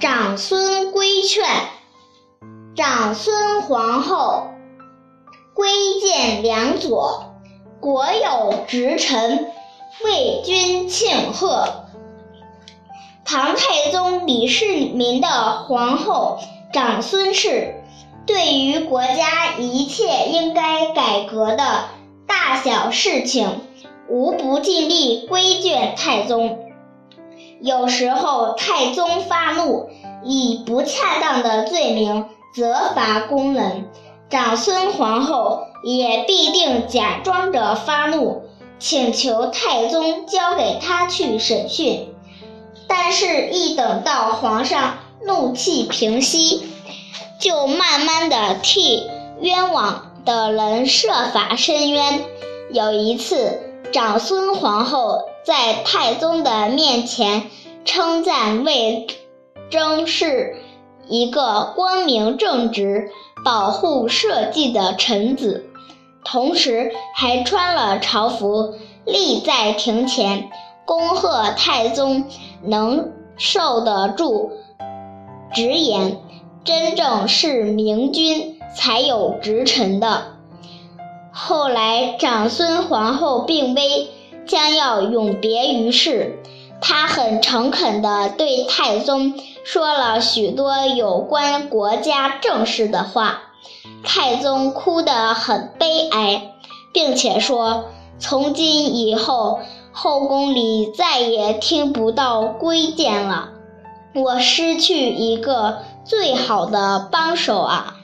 长孙规劝。长孙皇后规谏梁左，国有直臣为君庆贺。唐太宗李世民的皇后长孙氏，对于国家一切应该改革的大小事情，无不尽力规劝太宗。有时候太宗发怒，以不恰当的罪名责罚宫人，长孙皇后也必定假装着发怒，请求太宗交给他去审讯。但是，一等到皇上怒气平息，就慢慢的替冤枉的人设法伸冤。有一次，长孙皇后在太宗的面前称赞魏征是一个光明正直、保护社稷的臣子，同时还穿了朝服立在庭前。恭贺太宗能受得住直言，真正是明君才有直臣的。后来长孙皇后病危，将要永别于世，她很诚恳地对太宗说了许多有关国家政事的话。太宗哭得很悲哀，并且说：“从今以后。”后宫里再也听不到规谏了，我失去一个最好的帮手啊！